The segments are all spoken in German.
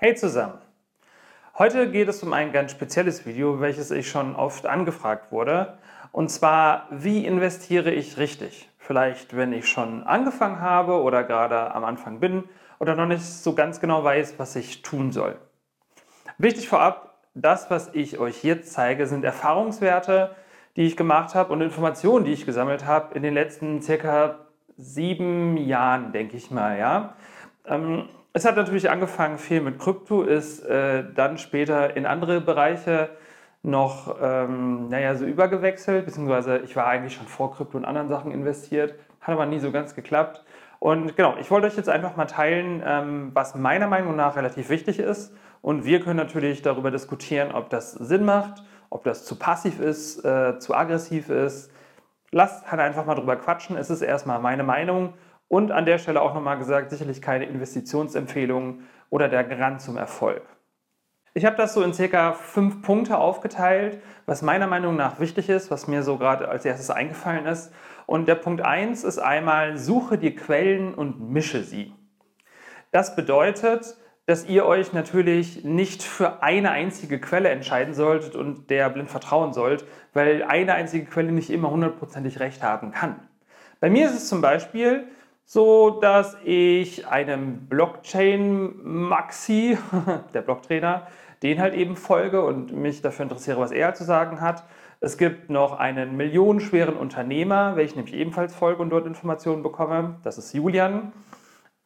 Hey zusammen! Heute geht es um ein ganz spezielles Video, welches ich schon oft angefragt wurde. Und zwar, wie investiere ich richtig? Vielleicht, wenn ich schon angefangen habe oder gerade am Anfang bin oder noch nicht so ganz genau weiß, was ich tun soll. Wichtig vorab, das, was ich euch jetzt zeige, sind Erfahrungswerte, die ich gemacht habe und Informationen, die ich gesammelt habe in den letzten circa sieben Jahren, denke ich mal. Ja? Ähm, es hat natürlich angefangen viel mit Krypto, ist äh, dann später in andere Bereiche noch ähm, naja, so übergewechselt, beziehungsweise ich war eigentlich schon vor Krypto und anderen Sachen investiert, hat aber nie so ganz geklappt. Und genau, ich wollte euch jetzt einfach mal teilen, ähm, was meiner Meinung nach relativ wichtig ist. Und wir können natürlich darüber diskutieren, ob das Sinn macht, ob das zu passiv ist, äh, zu aggressiv ist. Lasst halt einfach mal drüber quatschen. Es ist erstmal meine Meinung und an der Stelle auch nochmal gesagt, sicherlich keine Investitionsempfehlung oder der Garant zum Erfolg. Ich habe das so in circa fünf Punkte aufgeteilt, was meiner Meinung nach wichtig ist, was mir so gerade als erstes eingefallen ist. Und der Punkt 1 ist einmal, suche die Quellen und mische sie. Das bedeutet, dass ihr euch natürlich nicht für eine einzige Quelle entscheiden solltet und der blind vertrauen sollt, weil eine einzige Quelle nicht immer hundertprozentig recht haben kann. Bei mir ist es zum Beispiel, so dass ich einem Blockchain Maxi, der Blocktrainer, den halt eben folge und mich dafür interessiere, was er zu sagen hat. Es gibt noch einen millionenschweren Unternehmer, welchen ich ebenfalls folge und dort Informationen bekomme. Das ist Julian.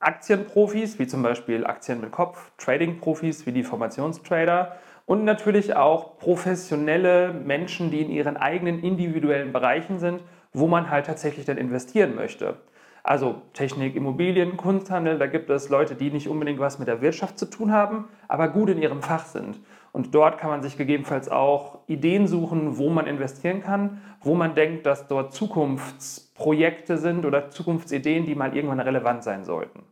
Aktienprofis, wie zum Beispiel Aktien mit Kopf, Trading-Profis wie die Formationstrader und natürlich auch professionelle Menschen, die in ihren eigenen individuellen Bereichen sind, wo man halt tatsächlich dann investieren möchte. Also Technik, Immobilien, Kunsthandel, da gibt es Leute, die nicht unbedingt was mit der Wirtschaft zu tun haben, aber gut in ihrem Fach sind. Und dort kann man sich gegebenenfalls auch Ideen suchen, wo man investieren kann, wo man denkt, dass dort Zukunftsprojekte sind oder Zukunftsideen, die mal irgendwann relevant sein sollten.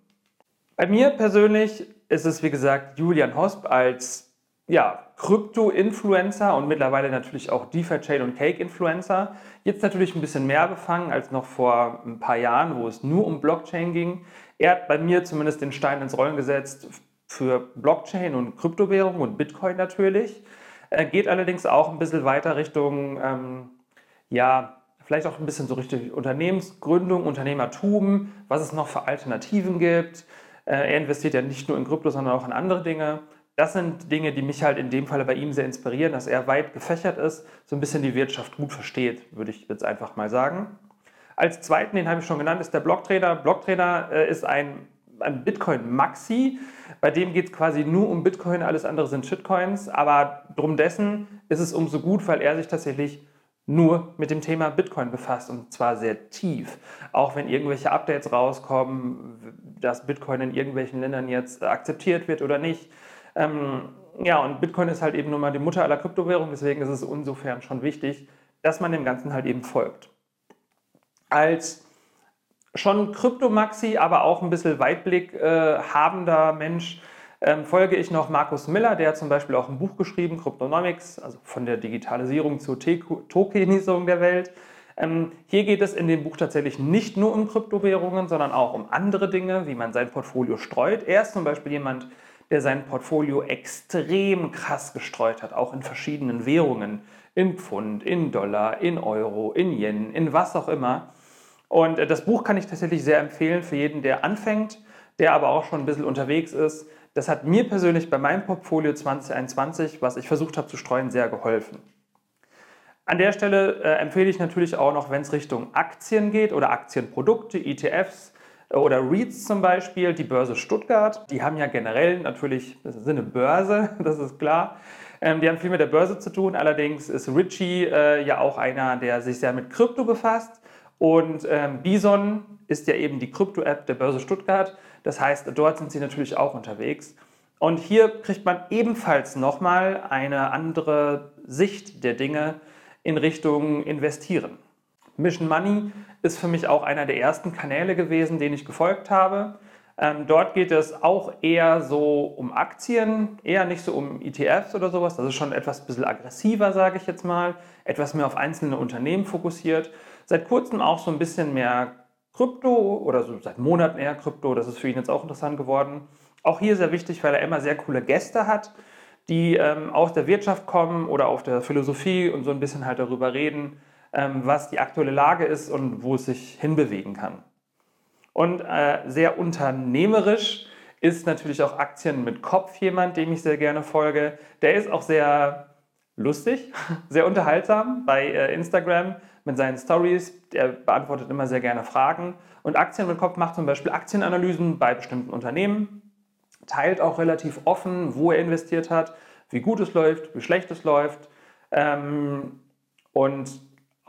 Bei mir persönlich ist es, wie gesagt, Julian Hosp als ja, Krypto-Influencer und mittlerweile natürlich auch DeFi-Chain und Cake-Influencer. Jetzt natürlich ein bisschen mehr befangen als noch vor ein paar Jahren, wo es nur um Blockchain ging. Er hat bei mir zumindest den Stein ins Rollen gesetzt für Blockchain und Kryptowährung und Bitcoin natürlich. Er geht allerdings auch ein bisschen weiter Richtung, ähm, ja, vielleicht auch ein bisschen so Richtung Unternehmensgründung, Unternehmertum, was es noch für Alternativen gibt. Äh, er investiert ja nicht nur in Krypto, sondern auch in andere Dinge das sind Dinge, die mich halt in dem Fall bei ihm sehr inspirieren, dass er weit gefächert ist, so ein bisschen die Wirtschaft gut versteht, würde ich jetzt einfach mal sagen. Als zweiten, den habe ich schon genannt, ist der Blocktrainer. Blocktrainer äh, ist ein, ein Bitcoin-Maxi. Bei dem geht es quasi nur um Bitcoin, alles andere sind Shitcoins. Aber drum dessen ist es umso gut, weil er sich tatsächlich nur mit dem Thema Bitcoin befasst und zwar sehr tief. Auch wenn irgendwelche Updates rauskommen, dass Bitcoin in irgendwelchen Ländern jetzt akzeptiert wird oder nicht ähm, ja, und Bitcoin ist halt eben nun mal die Mutter aller Kryptowährungen, deswegen ist es insofern schon wichtig, dass man dem Ganzen halt eben folgt. Als schon Kryptomaxi, aber auch ein bisschen Weitblick äh, habender Mensch ähm, folge ich noch Markus Miller, der zum Beispiel auch ein Buch geschrieben, Cryptonomics, also von der Digitalisierung zur Tokenisierung der Welt. Ähm, hier geht es in dem Buch tatsächlich nicht nur um Kryptowährungen, sondern auch um andere Dinge, wie man sein Portfolio streut. Er ist zum Beispiel jemand, der sein Portfolio extrem krass gestreut hat, auch in verschiedenen Währungen, in Pfund, in Dollar, in Euro, in Yen, in was auch immer. Und äh, das Buch kann ich tatsächlich sehr empfehlen für jeden, der anfängt, der aber auch schon ein bisschen unterwegs ist. Das hat mir persönlich bei meinem Portfolio 2021, was ich versucht habe zu streuen, sehr geholfen. An der Stelle äh, empfehle ich natürlich auch noch, wenn es Richtung Aktien geht oder Aktienprodukte, ETFs, oder REITs zum Beispiel, die Börse Stuttgart, die haben ja generell natürlich, das ist eine Börse, das ist klar. Ähm, die haben viel mit der Börse zu tun. Allerdings ist Richie äh, ja auch einer, der sich sehr mit Krypto befasst. Und ähm, Bison ist ja eben die Krypto-App der Börse Stuttgart. Das heißt, dort sind sie natürlich auch unterwegs. Und hier kriegt man ebenfalls nochmal eine andere Sicht der Dinge in Richtung Investieren. Mission Money ist für mich auch einer der ersten Kanäle gewesen, den ich gefolgt habe. Ähm, dort geht es auch eher so um Aktien, eher nicht so um ETFs oder sowas. Das ist schon etwas bisschen aggressiver, sage ich jetzt mal. Etwas mehr auf einzelne Unternehmen fokussiert. Seit kurzem auch so ein bisschen mehr Krypto oder so seit Monaten eher Krypto. Das ist für ihn jetzt auch interessant geworden. Auch hier sehr wichtig, weil er immer sehr coole Gäste hat, die ähm, aus der Wirtschaft kommen oder auf der Philosophie und so ein bisschen halt darüber reden, was die aktuelle Lage ist und wo es sich hinbewegen kann. Und äh, sehr unternehmerisch ist natürlich auch Aktien mit Kopf jemand, dem ich sehr gerne folge. Der ist auch sehr lustig, sehr unterhaltsam bei äh, Instagram mit seinen Stories. Er beantwortet immer sehr gerne Fragen. Und Aktien mit Kopf macht zum Beispiel Aktienanalysen bei bestimmten Unternehmen, teilt auch relativ offen, wo er investiert hat, wie gut es läuft, wie schlecht es läuft. Ähm, und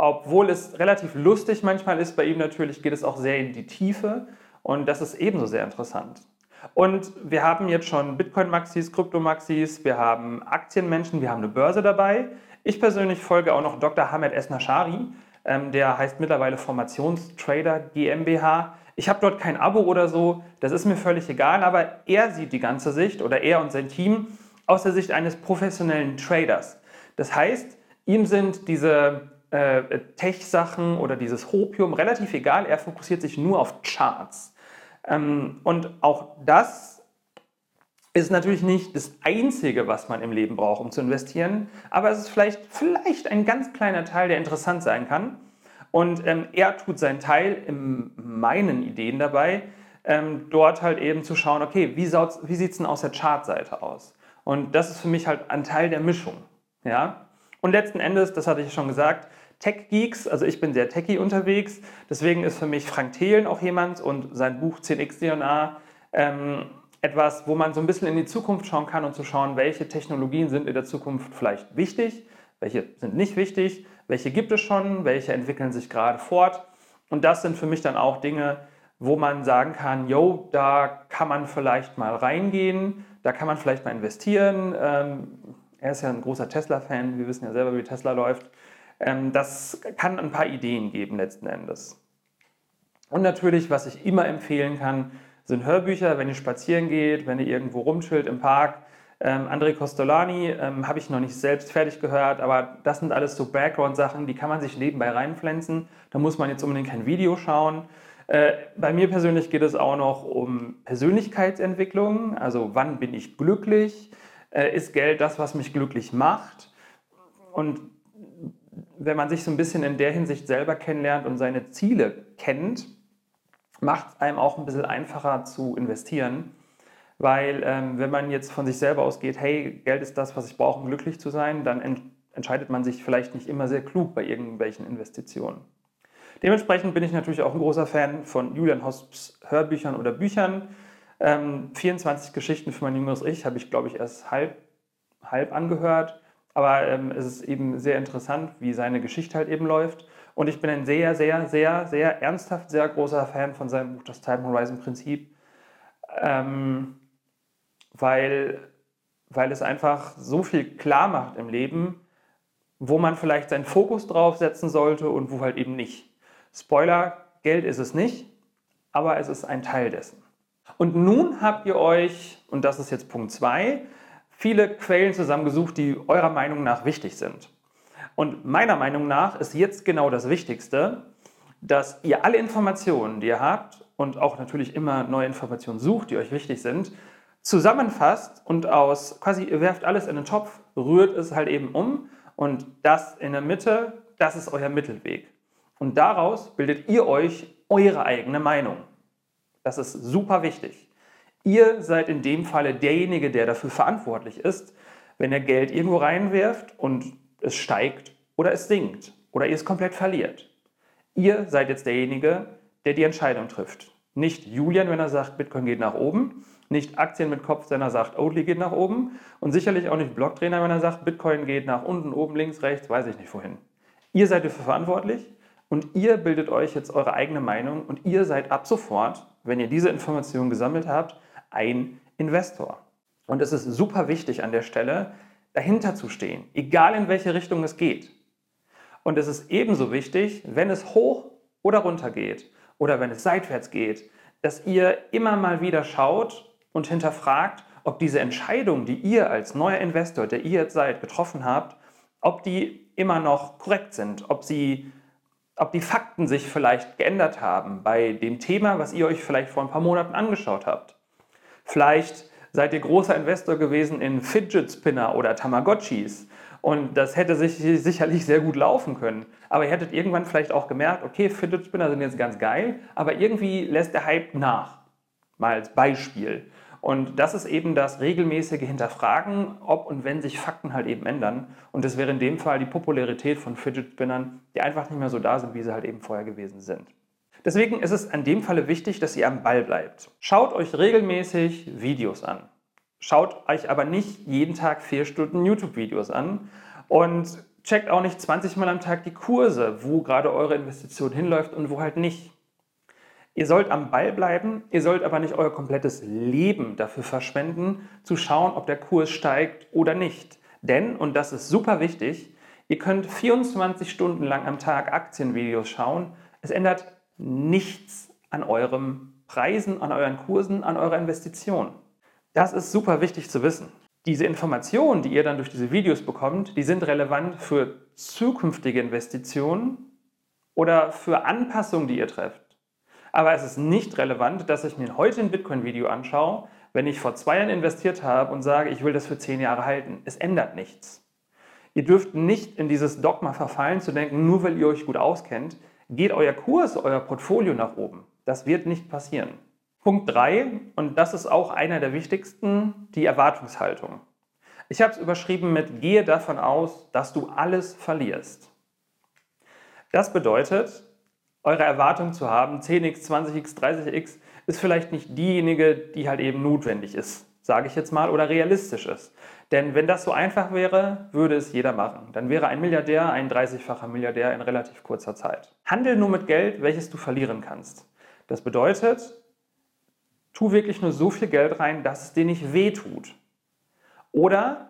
obwohl es relativ lustig manchmal ist bei ihm natürlich, geht es auch sehr in die Tiefe. Und das ist ebenso sehr interessant. Und wir haben jetzt schon Bitcoin-Maxis, Krypto-Maxis, wir haben Aktienmenschen, wir haben eine Börse dabei. Ich persönlich folge auch noch Dr. Hamed Esnashari, ähm, der heißt mittlerweile Formationstrader GmbH. Ich habe dort kein Abo oder so, das ist mir völlig egal, aber er sieht die ganze Sicht oder er und sein Team aus der Sicht eines professionellen Traders. Das heißt, ihm sind diese äh, Tech-Sachen oder dieses Hopium relativ egal, er fokussiert sich nur auf Charts. Ähm, und auch das ist natürlich nicht das Einzige, was man im Leben braucht, um zu investieren, aber es ist vielleicht, vielleicht ein ganz kleiner Teil, der interessant sein kann. Und ähm, er tut seinen Teil in meinen Ideen dabei, ähm, dort halt eben zu schauen, okay, wie, wie sieht es denn aus der Chartseite aus? Und das ist für mich halt ein Teil der Mischung. Ja? Und letzten Endes, das hatte ich schon gesagt, Tech-Geeks, also ich bin sehr techy unterwegs, deswegen ist für mich Frank Thelen auch jemand und sein Buch 10x DNA ähm, etwas, wo man so ein bisschen in die Zukunft schauen kann und zu schauen, welche Technologien sind in der Zukunft vielleicht wichtig, welche sind nicht wichtig, welche gibt es schon, welche entwickeln sich gerade fort. Und das sind für mich dann auch Dinge, wo man sagen kann, yo, da kann man vielleicht mal reingehen, da kann man vielleicht mal investieren. Ähm, er ist ja ein großer Tesla-Fan, wir wissen ja selber, wie Tesla läuft. Ähm, das kann ein paar Ideen geben letzten Endes. Und natürlich, was ich immer empfehlen kann, sind Hörbücher, wenn ihr spazieren geht, wenn ihr irgendwo rumchillt im Park. Ähm, André Costolani ähm, habe ich noch nicht selbst fertig gehört, aber das sind alles so Background-Sachen, die kann man sich nebenbei reinpflanzen. Da muss man jetzt unbedingt kein Video schauen. Äh, bei mir persönlich geht es auch noch um Persönlichkeitsentwicklung, also wann bin ich glücklich? Äh, ist Geld das, was mich glücklich macht? Und wenn man sich so ein bisschen in der Hinsicht selber kennenlernt und seine Ziele kennt, macht es einem auch ein bisschen einfacher zu investieren. Weil ähm, wenn man jetzt von sich selber ausgeht, hey, Geld ist das, was ich brauche, um glücklich zu sein, dann ent entscheidet man sich vielleicht nicht immer sehr klug bei irgendwelchen Investitionen. Dementsprechend bin ich natürlich auch ein großer Fan von Julian Hosps Hörbüchern oder Büchern. Ähm, 24 Geschichten für mein jüngeres Ich habe ich, glaube ich, erst halb, halb angehört. Aber ähm, es ist eben sehr interessant, wie seine Geschichte halt eben läuft. Und ich bin ein sehr, sehr, sehr, sehr ernsthaft, sehr großer Fan von seinem Buch Das Time Horizon Prinzip, ähm, weil, weil es einfach so viel klar macht im Leben, wo man vielleicht seinen Fokus drauf setzen sollte und wo halt eben nicht. Spoiler, Geld ist es nicht, aber es ist ein Teil dessen. Und nun habt ihr euch, und das ist jetzt Punkt 2, viele Quellen zusammengesucht, die eurer Meinung nach wichtig sind. Und meiner Meinung nach ist jetzt genau das Wichtigste, dass ihr alle Informationen, die ihr habt und auch natürlich immer neue Informationen sucht, die euch wichtig sind, zusammenfasst und aus quasi ihr werft alles in den Topf, rührt es halt eben um und das in der Mitte, das ist euer Mittelweg. Und daraus bildet ihr euch eure eigene Meinung. Das ist super wichtig. Ihr seid in dem Falle derjenige, der dafür verantwortlich ist, wenn er Geld irgendwo reinwirft und es steigt oder es sinkt oder ihr es komplett verliert. Ihr seid jetzt derjenige, der die Entscheidung trifft. Nicht Julian, wenn er sagt, Bitcoin geht nach oben, nicht Aktien mit Kopf, wenn er sagt, Oatly geht nach oben und sicherlich auch nicht Blocktrainer, wenn er sagt, Bitcoin geht nach unten, oben, links, rechts, weiß ich nicht wohin. Ihr seid dafür verantwortlich und ihr bildet euch jetzt eure eigene Meinung und ihr seid ab sofort, wenn ihr diese Informationen gesammelt habt, ein Investor. Und es ist super wichtig an der Stelle, dahinter zu stehen, egal in welche Richtung es geht. Und es ist ebenso wichtig, wenn es hoch oder runter geht oder wenn es seitwärts geht, dass ihr immer mal wieder schaut und hinterfragt, ob diese Entscheidung, die ihr als neuer Investor, der ihr jetzt seid, getroffen habt, ob die immer noch korrekt sind, ob, sie, ob die Fakten sich vielleicht geändert haben bei dem Thema, was ihr euch vielleicht vor ein paar Monaten angeschaut habt. Vielleicht seid ihr großer Investor gewesen in Fidget Spinner oder Tamagotchis und das hätte sich sicherlich sehr gut laufen können. Aber ihr hättet irgendwann vielleicht auch gemerkt, okay, Fidget Spinner sind jetzt ganz geil, aber irgendwie lässt der Hype nach. Mal als Beispiel. Und das ist eben das regelmäßige Hinterfragen, ob und wenn sich Fakten halt eben ändern. Und das wäre in dem Fall die Popularität von Fidget Spinnern, die einfach nicht mehr so da sind, wie sie halt eben vorher gewesen sind. Deswegen ist es in dem Falle wichtig, dass ihr am Ball bleibt. Schaut euch regelmäßig Videos an. Schaut euch aber nicht jeden Tag vier Stunden YouTube-Videos an und checkt auch nicht 20 Mal am Tag die Kurse, wo gerade eure Investition hinläuft und wo halt nicht. Ihr sollt am Ball bleiben, ihr sollt aber nicht euer komplettes Leben dafür verschwenden, zu schauen, ob der Kurs steigt oder nicht. Denn, und das ist super wichtig, ihr könnt 24 Stunden lang am Tag Aktienvideos schauen. Es ändert nichts an euren Preisen, an euren Kursen, an eurer Investition. Das ist super wichtig zu wissen. Diese Informationen, die ihr dann durch diese Videos bekommt, die sind relevant für zukünftige Investitionen oder für Anpassungen, die ihr trefft. Aber es ist nicht relevant, dass ich mir heute ein Bitcoin-Video anschaue, wenn ich vor zwei Jahren investiert habe und sage, ich will das für zehn Jahre halten. Es ändert nichts. Ihr dürft nicht in dieses Dogma verfallen, zu denken, nur weil ihr euch gut auskennt, geht euer Kurs, euer Portfolio nach oben. Das wird nicht passieren. Punkt 3, und das ist auch einer der wichtigsten, die Erwartungshaltung. Ich habe es überschrieben mit Gehe davon aus, dass du alles verlierst. Das bedeutet, eure Erwartung zu haben, 10x, 20x, 30x, ist vielleicht nicht diejenige, die halt eben notwendig ist, sage ich jetzt mal, oder realistisch ist. Denn wenn das so einfach wäre, würde es jeder machen. Dann wäre ein Milliardär ein 30-facher Milliardär in relativ kurzer Zeit. Handel nur mit Geld, welches du verlieren kannst. Das bedeutet, tu wirklich nur so viel Geld rein, dass es dir nicht wehtut. Oder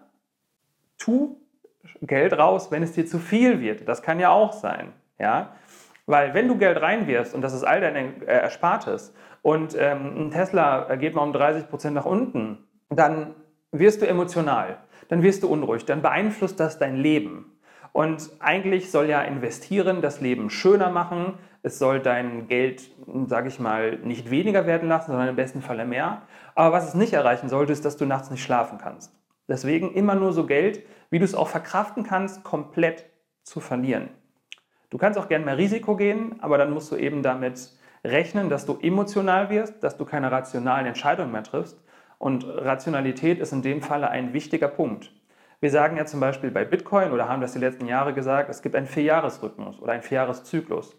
tu Geld raus, wenn es dir zu viel wird. Das kann ja auch sein. Ja? Weil wenn du Geld reinwirfst und das ist all dein äh, Erspartes und ähm, ein Tesla geht mal um 30 Prozent nach unten, dann wirst du emotional, dann wirst du unruhig, dann beeinflusst das dein Leben. Und eigentlich soll ja investieren das Leben schöner machen, es soll dein Geld, sage ich mal, nicht weniger werden lassen, sondern im besten Falle mehr. Aber was es nicht erreichen sollte, ist, dass du nachts nicht schlafen kannst. Deswegen immer nur so Geld, wie du es auch verkraften kannst, komplett zu verlieren. Du kannst auch gerne mehr Risiko gehen, aber dann musst du eben damit rechnen, dass du emotional wirst, dass du keine rationalen Entscheidungen mehr triffst. Und Rationalität ist in dem Falle ein wichtiger Punkt. Wir sagen ja zum Beispiel bei Bitcoin oder haben das die letzten Jahre gesagt, es gibt einen Vierjahresrhythmus oder einen Vierjahreszyklus.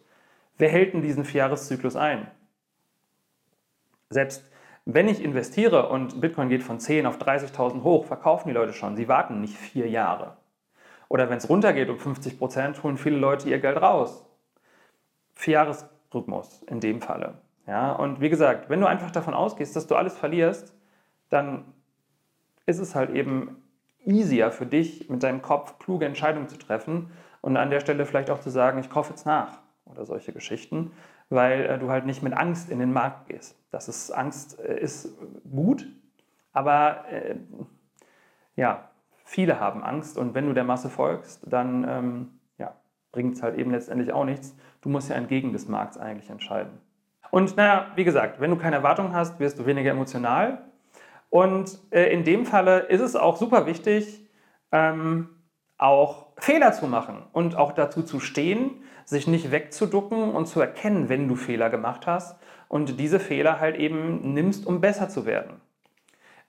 Wer hält denn diesen Vierjahreszyklus ein? Selbst wenn ich investiere und Bitcoin geht von 10 auf 30.000 hoch, verkaufen die Leute schon. Sie warten nicht vier Jahre. Oder wenn es runtergeht um 50 Prozent, holen viele Leute ihr Geld raus. Vierjahresrhythmus in dem Falle. Ja, und wie gesagt, wenn du einfach davon ausgehst, dass du alles verlierst, dann ist es halt eben easier für dich, mit deinem Kopf kluge Entscheidungen zu treffen und an der Stelle vielleicht auch zu sagen, ich kaufe jetzt nach oder solche Geschichten, weil äh, du halt nicht mit Angst in den Markt gehst. Das ist Angst äh, ist gut, aber äh, ja, viele haben Angst und wenn du der Masse folgst, dann ähm, ja, bringt es halt eben letztendlich auch nichts. Du musst ja entgegen des Markts eigentlich entscheiden. Und naja, wie gesagt, wenn du keine Erwartungen hast, wirst du weniger emotional. Und äh, in dem Falle ist es auch super wichtig, ähm, auch Fehler zu machen und auch dazu zu stehen, sich nicht wegzuducken und zu erkennen, wenn du Fehler gemacht hast und diese Fehler halt eben nimmst, um besser zu werden.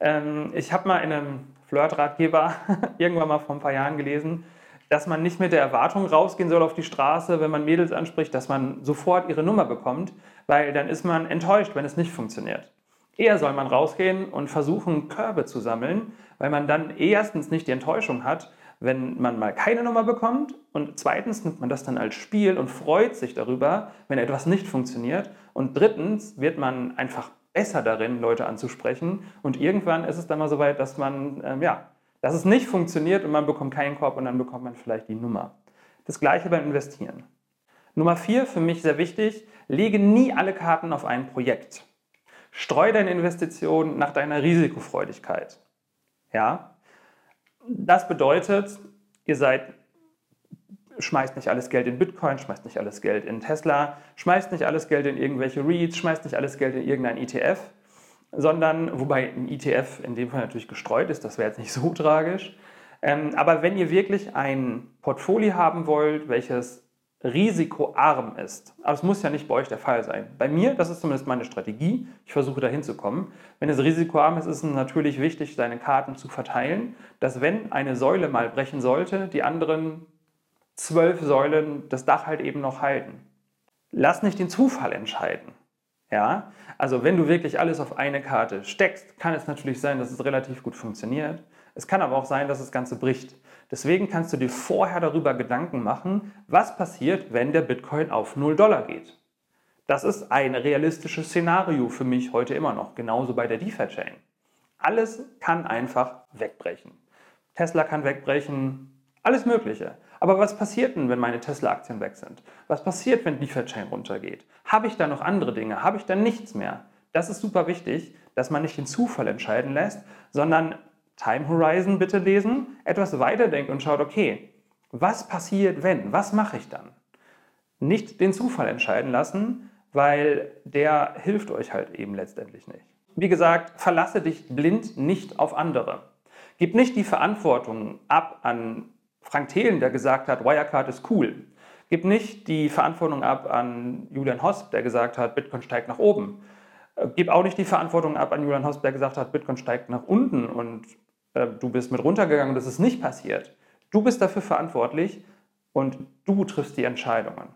Ähm, ich habe mal in einem Flirt-Ratgeber irgendwann mal vor ein paar Jahren gelesen, dass man nicht mit der Erwartung rausgehen soll auf die Straße, wenn man Mädels anspricht, dass man sofort ihre Nummer bekommt, weil dann ist man enttäuscht, wenn es nicht funktioniert. Eher soll man rausgehen und versuchen, Körbe zu sammeln, weil man dann erstens nicht die Enttäuschung hat, wenn man mal keine Nummer bekommt und zweitens nimmt man das dann als Spiel und freut sich darüber, wenn etwas nicht funktioniert und drittens wird man einfach besser darin, Leute anzusprechen und irgendwann ist es dann mal so weit, dass man, ähm, ja, dass es nicht funktioniert und man bekommt keinen Korb und dann bekommt man vielleicht die Nummer. Das gleiche beim Investieren. Nummer vier, für mich sehr wichtig, lege nie alle Karten auf ein Projekt. Streu deine Investitionen nach deiner Risikofreudigkeit. Ja, das bedeutet, ihr seid, schmeißt nicht alles Geld in Bitcoin, schmeißt nicht alles Geld in Tesla, schmeißt nicht alles Geld in irgendwelche REITs, schmeißt nicht alles Geld in irgendein ETF, sondern, wobei ein ETF in dem Fall natürlich gestreut ist, das wäre jetzt nicht so tragisch. Ähm, aber wenn ihr wirklich ein Portfolio haben wollt, welches risikoarm ist, aber es muss ja nicht bei euch der Fall sein. Bei mir, das ist zumindest meine Strategie, ich versuche dahin zu kommen. Wenn es risikoarm ist, ist es natürlich wichtig, seine Karten zu verteilen, dass wenn eine Säule mal brechen sollte, die anderen zwölf Säulen das Dach halt eben noch halten. Lass nicht den Zufall entscheiden. Ja, also wenn du wirklich alles auf eine Karte steckst, kann es natürlich sein, dass es relativ gut funktioniert. Es kann aber auch sein, dass das Ganze bricht. Deswegen kannst du dir vorher darüber Gedanken machen, was passiert, wenn der Bitcoin auf 0 Dollar geht. Das ist ein realistisches Szenario für mich heute immer noch, genauso bei der DeFi-Chain. Alles kann einfach wegbrechen. Tesla kann wegbrechen, alles Mögliche. Aber was passiert denn, wenn meine Tesla-Aktien weg sind? Was passiert, wenn DeFi-Chain runtergeht? Habe ich da noch andere Dinge? Habe ich da nichts mehr? Das ist super wichtig, dass man nicht den Zufall entscheiden lässt, sondern Time Horizon bitte lesen, etwas weiterdenkt und schaut, okay, was passiert, wenn? Was mache ich dann? Nicht den Zufall entscheiden lassen, weil der hilft euch halt eben letztendlich nicht. Wie gesagt, verlasse dich blind nicht auf andere. Gib nicht die Verantwortung ab an Frank Thelen, der gesagt hat, Wirecard ist cool. Gib nicht die Verantwortung ab an Julian Hosp, der gesagt hat, Bitcoin steigt nach oben. Gib auch nicht die Verantwortung ab an Julian Hosp, der gesagt hat, Bitcoin steigt nach unten und äh, du bist mit runtergegangen und das ist nicht passiert. Du bist dafür verantwortlich und du triffst die Entscheidungen.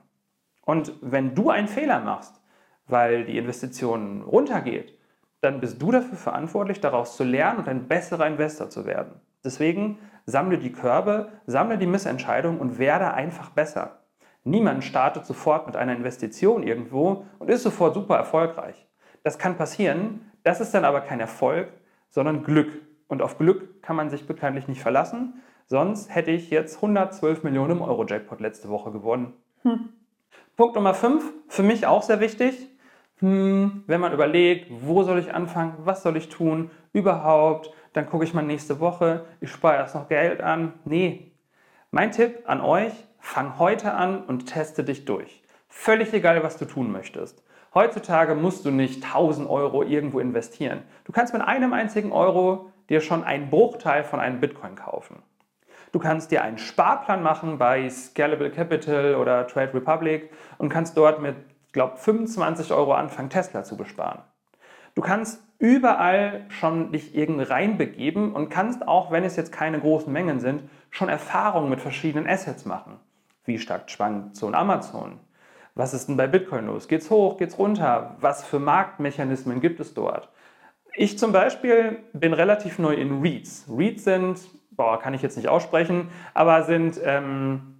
Und wenn du einen Fehler machst, weil die Investition runtergeht, dann bist du dafür verantwortlich, daraus zu lernen und ein besserer Investor zu werden. Deswegen sammle die Körbe, sammle die Missentscheidungen und werde einfach besser. Niemand startet sofort mit einer Investition irgendwo und ist sofort super erfolgreich. Das kann passieren, das ist dann aber kein Erfolg, sondern Glück. Und auf Glück kann man sich bekanntlich nicht verlassen. Sonst hätte ich jetzt 112 Millionen im Euro-Jackpot letzte Woche gewonnen. Hm. Punkt Nummer 5, für mich auch sehr wichtig. Hm, wenn man überlegt, wo soll ich anfangen, was soll ich tun, überhaupt, dann gucke ich mal nächste Woche, ich spare erst noch Geld an. Nee. Mein Tipp an euch, fang heute an und teste dich durch. Völlig egal, was du tun möchtest. Heutzutage musst du nicht 1000 Euro irgendwo investieren. Du kannst mit einem einzigen Euro dir schon einen Bruchteil von einem Bitcoin kaufen. Du kannst dir einen Sparplan machen bei Scalable Capital oder Trade Republic und kannst dort mit, glaube, 25 Euro anfangen, Tesla zu besparen. Du kannst überall schon dich irgendwie reinbegeben und kannst auch, wenn es jetzt keine großen Mengen sind, schon Erfahrungen mit verschiedenen Assets machen. Wie stark schwankt so ein Amazon? Was ist denn bei Bitcoin los? Geht's hoch? Geht's runter? Was für Marktmechanismen gibt es dort? Ich zum Beispiel bin relativ neu in REITs. REITs sind, boah, kann ich jetzt nicht aussprechen, aber sind ähm,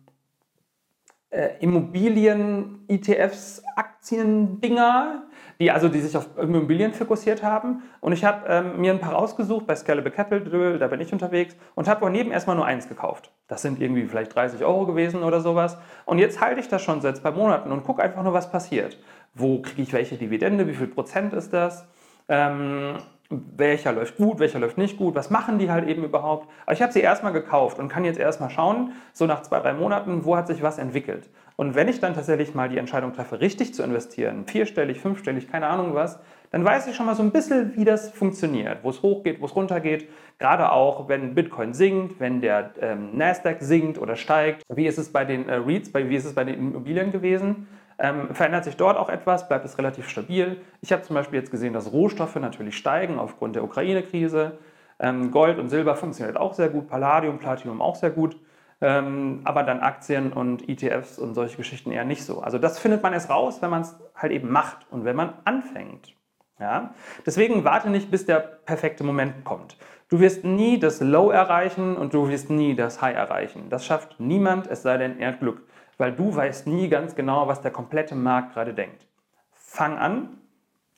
äh, Immobilien-ETFs, Aktien-Dinger, die also die sich auf Immobilien fokussiert haben. Und ich habe ähm, mir ein paar rausgesucht bei Scalable Capital, da bin ich unterwegs und habe daneben erstmal nur eins gekauft. Das sind irgendwie vielleicht 30 Euro gewesen oder sowas. Und jetzt halte ich das schon seit zwei Monaten und gucke einfach nur, was passiert. Wo kriege ich welche Dividende? Wie viel Prozent ist das? Ähm, welcher läuft gut, welcher läuft nicht gut, was machen die halt eben überhaupt. Aber ich habe sie erstmal gekauft und kann jetzt erstmal schauen, so nach zwei, drei Monaten, wo hat sich was entwickelt. Und wenn ich dann tatsächlich mal die Entscheidung treffe, richtig zu investieren, vierstellig, fünfstellig, keine Ahnung was, dann weiß ich schon mal so ein bisschen, wie das funktioniert, wo es hochgeht, wo es runtergeht. Gerade auch, wenn Bitcoin sinkt, wenn der ähm, Nasdaq sinkt oder steigt. Wie ist es bei den äh, REITs, bei, wie ist es bei den Immobilien gewesen? Ähm, verändert sich dort auch etwas? Bleibt es relativ stabil? Ich habe zum Beispiel jetzt gesehen, dass Rohstoffe natürlich steigen aufgrund der Ukraine-Krise. Ähm, Gold und Silber funktioniert auch sehr gut, Palladium, Platinum auch sehr gut. Ähm, aber dann Aktien und ETFs und solche Geschichten eher nicht so. Also das findet man erst raus, wenn man es halt eben macht und wenn man anfängt. Ja? Deswegen warte nicht, bis der perfekte Moment kommt. Du wirst nie das Low erreichen und du wirst nie das High erreichen. Das schafft niemand, es sei denn, er Glück weil du weißt nie ganz genau, was der komplette Markt gerade denkt. Fang an,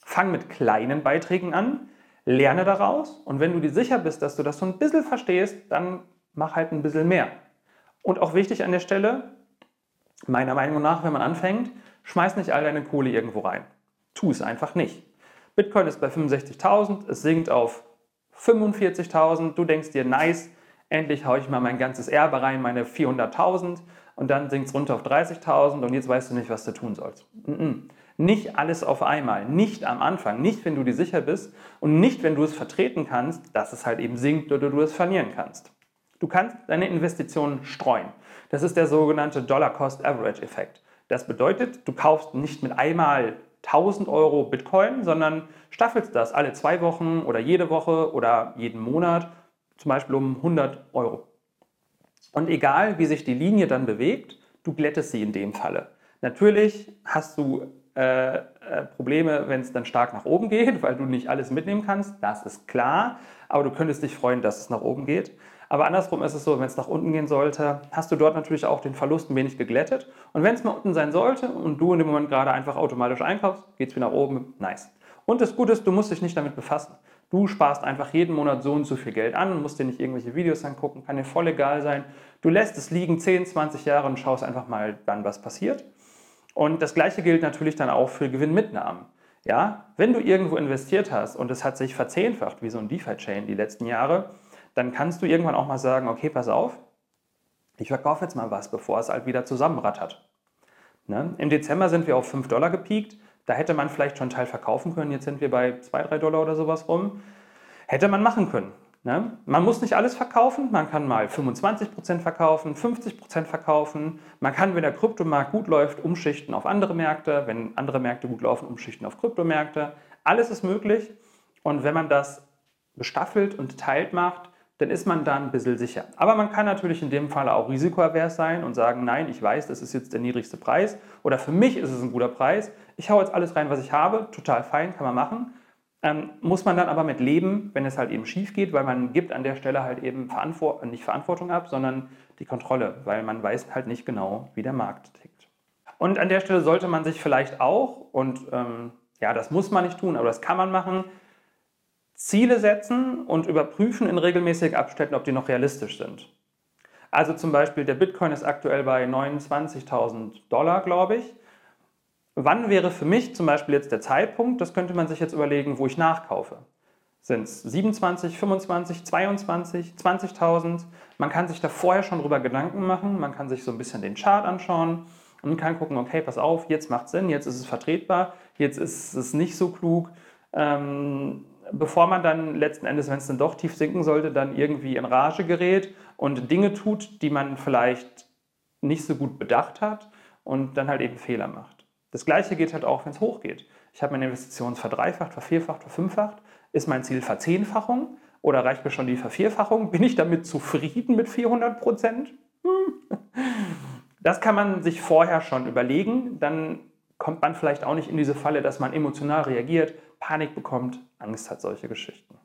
fang mit kleinen Beiträgen an, lerne daraus und wenn du dir sicher bist, dass du das so ein bisschen verstehst, dann mach halt ein bisschen mehr. Und auch wichtig an der Stelle, meiner Meinung nach, wenn man anfängt, schmeiß nicht all deine Kohle irgendwo rein. Tu es einfach nicht. Bitcoin ist bei 65.000, es sinkt auf 45.000, du denkst dir, nice, endlich haue ich mal mein ganzes Erbe rein, meine 400.000 und dann sinkt es runter auf 30.000 und jetzt weißt du nicht, was du tun sollst. Nicht alles auf einmal, nicht am Anfang, nicht wenn du dir sicher bist und nicht wenn du es vertreten kannst, dass es halt eben sinkt oder du es verlieren kannst. Du kannst deine Investitionen streuen. Das ist der sogenannte Dollar-Cost-Average-Effekt. Das bedeutet, du kaufst nicht mit einmal 1000 Euro Bitcoin, sondern staffelst das alle zwei Wochen oder jede Woche oder jeden Monat, zum Beispiel um 100 Euro. Und egal, wie sich die Linie dann bewegt, du glättest sie in dem Falle. Natürlich hast du äh, äh, Probleme, wenn es dann stark nach oben geht, weil du nicht alles mitnehmen kannst, das ist klar, aber du könntest dich freuen, dass es nach oben geht. Aber andersrum ist es so, wenn es nach unten gehen sollte, hast du dort natürlich auch den Verlust ein wenig geglättet. Und wenn es mal unten sein sollte und du in dem Moment gerade einfach automatisch einkaufst, geht es wieder nach oben, nice. Und das Gute ist, du musst dich nicht damit befassen. Du sparst einfach jeden Monat so und so viel Geld an, musst dir nicht irgendwelche Videos angucken, kann dir voll egal sein. Du lässt es liegen 10, 20 Jahre und schaust einfach mal dann, was passiert. Und das gleiche gilt natürlich dann auch für Gewinnmitnahmen. Ja, wenn du irgendwo investiert hast und es hat sich verzehnfacht, wie so ein DeFi-Chain die letzten Jahre, dann kannst du irgendwann auch mal sagen, okay, pass auf, ich verkaufe jetzt mal was, bevor es halt wieder zusammenrattert. Ne? Im Dezember sind wir auf 5 Dollar gepiekt, da hätte man vielleicht schon einen Teil verkaufen können, jetzt sind wir bei 2, 3 Dollar oder sowas rum. Hätte man machen können. Ne? Man muss nicht alles verkaufen, man kann mal 25% verkaufen, 50% verkaufen. Man kann, wenn der Kryptomarkt gut läuft, umschichten auf andere Märkte, wenn andere Märkte gut laufen, umschichten auf Kryptomärkte. Alles ist möglich und wenn man das gestaffelt und teilt macht, dann ist man da ein bisschen sicher. Aber man kann natürlich in dem Fall auch risikoavers sein und sagen, nein, ich weiß, das ist jetzt der niedrigste Preis oder für mich ist es ein guter Preis. Ich haue jetzt alles rein, was ich habe, total fein, kann man machen. Ähm, muss man dann aber mit leben, wenn es halt eben schief geht, weil man gibt an der Stelle halt eben Verantwort nicht Verantwortung ab, sondern die Kontrolle, weil man weiß halt nicht genau, wie der Markt tickt. Und an der Stelle sollte man sich vielleicht auch, und ähm, ja, das muss man nicht tun, aber das kann man machen, Ziele setzen und überprüfen in regelmäßigen Abständen, ob die noch realistisch sind. Also zum Beispiel, der Bitcoin ist aktuell bei 29.000 Dollar, glaube ich. Wann wäre für mich zum Beispiel jetzt der Zeitpunkt, das könnte man sich jetzt überlegen, wo ich nachkaufe. Sind es 27, 25, 22, 20.000? Man kann sich da vorher schon drüber Gedanken machen, man kann sich so ein bisschen den Chart anschauen und kann gucken, okay, pass auf, jetzt macht es Sinn, jetzt ist es vertretbar, jetzt ist es nicht so klug. Ähm, bevor man dann letzten Endes, wenn es dann doch tief sinken sollte, dann irgendwie in Rage gerät und Dinge tut, die man vielleicht nicht so gut bedacht hat und dann halt eben Fehler macht. Das gleiche geht halt auch, wenn es hochgeht. Ich habe meine Investitionen verdreifacht, vervierfacht, verfünffacht. Ist mein Ziel Verzehnfachung oder reicht mir schon die Vervierfachung? Bin ich damit zufrieden mit 400 Prozent? Hm. Das kann man sich vorher schon überlegen. Dann kommt man vielleicht auch nicht in diese Falle, dass man emotional reagiert, Panik bekommt, Angst hat, solche Geschichten.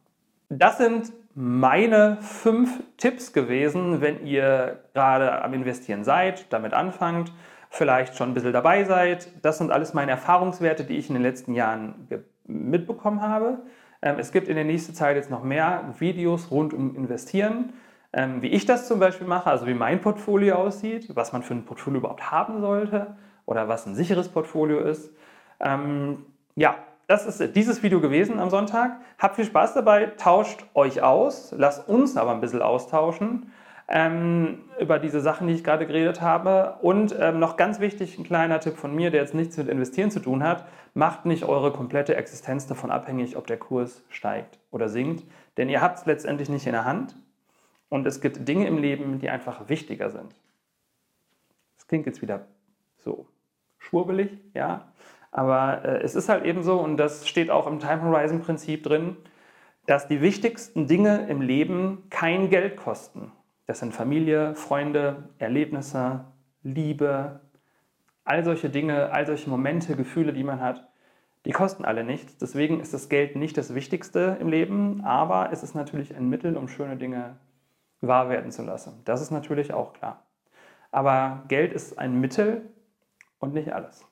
Das sind meine fünf Tipps gewesen, wenn ihr gerade am Investieren seid, damit anfangt, vielleicht schon ein bisschen dabei seid. Das sind alles meine Erfahrungswerte, die ich in den letzten Jahren mitbekommen habe. Ähm, es gibt in der nächsten Zeit jetzt noch mehr Videos rund um Investieren, ähm, wie ich das zum Beispiel mache, also wie mein Portfolio aussieht, was man für ein Portfolio überhaupt haben sollte oder was ein sicheres Portfolio ist. Ähm, ja, das ist dieses Video gewesen am Sonntag. Habt viel Spaß dabei, tauscht euch aus, lasst uns aber ein bisschen austauschen ähm, über diese Sachen, die ich gerade geredet habe. Und ähm, noch ganz wichtig, ein kleiner Tipp von mir, der jetzt nichts mit Investieren zu tun hat, macht nicht eure komplette Existenz davon abhängig, ob der Kurs steigt oder sinkt, denn ihr habt es letztendlich nicht in der Hand und es gibt Dinge im Leben, die einfach wichtiger sind. Das klingt jetzt wieder so schwurbelig, ja, aber äh, es ist halt eben so, und das steht auch im Time Horizon Prinzip drin, dass die wichtigsten Dinge im Leben kein Geld kosten. Das sind Familie, Freunde, Erlebnisse, Liebe, all solche Dinge, all solche Momente, Gefühle, die man hat, die kosten alle nichts. Deswegen ist das Geld nicht das Wichtigste im Leben, aber es ist natürlich ein Mittel, um schöne Dinge wahr werden zu lassen. Das ist natürlich auch klar. Aber Geld ist ein Mittel und nicht alles.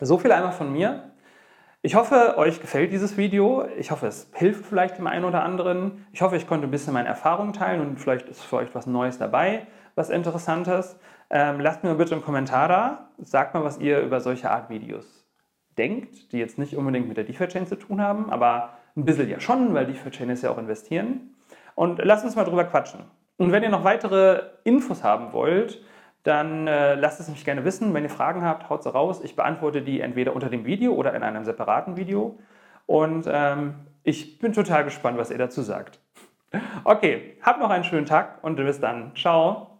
So viel einmal von mir. Ich hoffe, euch gefällt dieses Video. Ich hoffe, es hilft vielleicht dem einen oder anderen. Ich hoffe, ich konnte ein bisschen meine Erfahrungen teilen und vielleicht ist für euch was Neues dabei, was Interessantes. Ähm, lasst mir bitte einen Kommentar da. Sagt mal, was ihr über solche Art Videos denkt, die jetzt nicht unbedingt mit der DeFi-Chain zu tun haben, aber ein bisschen ja schon, weil DeFi-Chain ist ja auch investieren. Und lasst uns mal drüber quatschen. Und wenn ihr noch weitere Infos haben wollt, dann äh, lasst es mich gerne wissen. Wenn ihr Fragen habt, haut sie raus. Ich beantworte die entweder unter dem Video oder in einem separaten Video. Und ähm, ich bin total gespannt, was ihr dazu sagt. Okay, habt noch einen schönen Tag und bis dann. Ciao.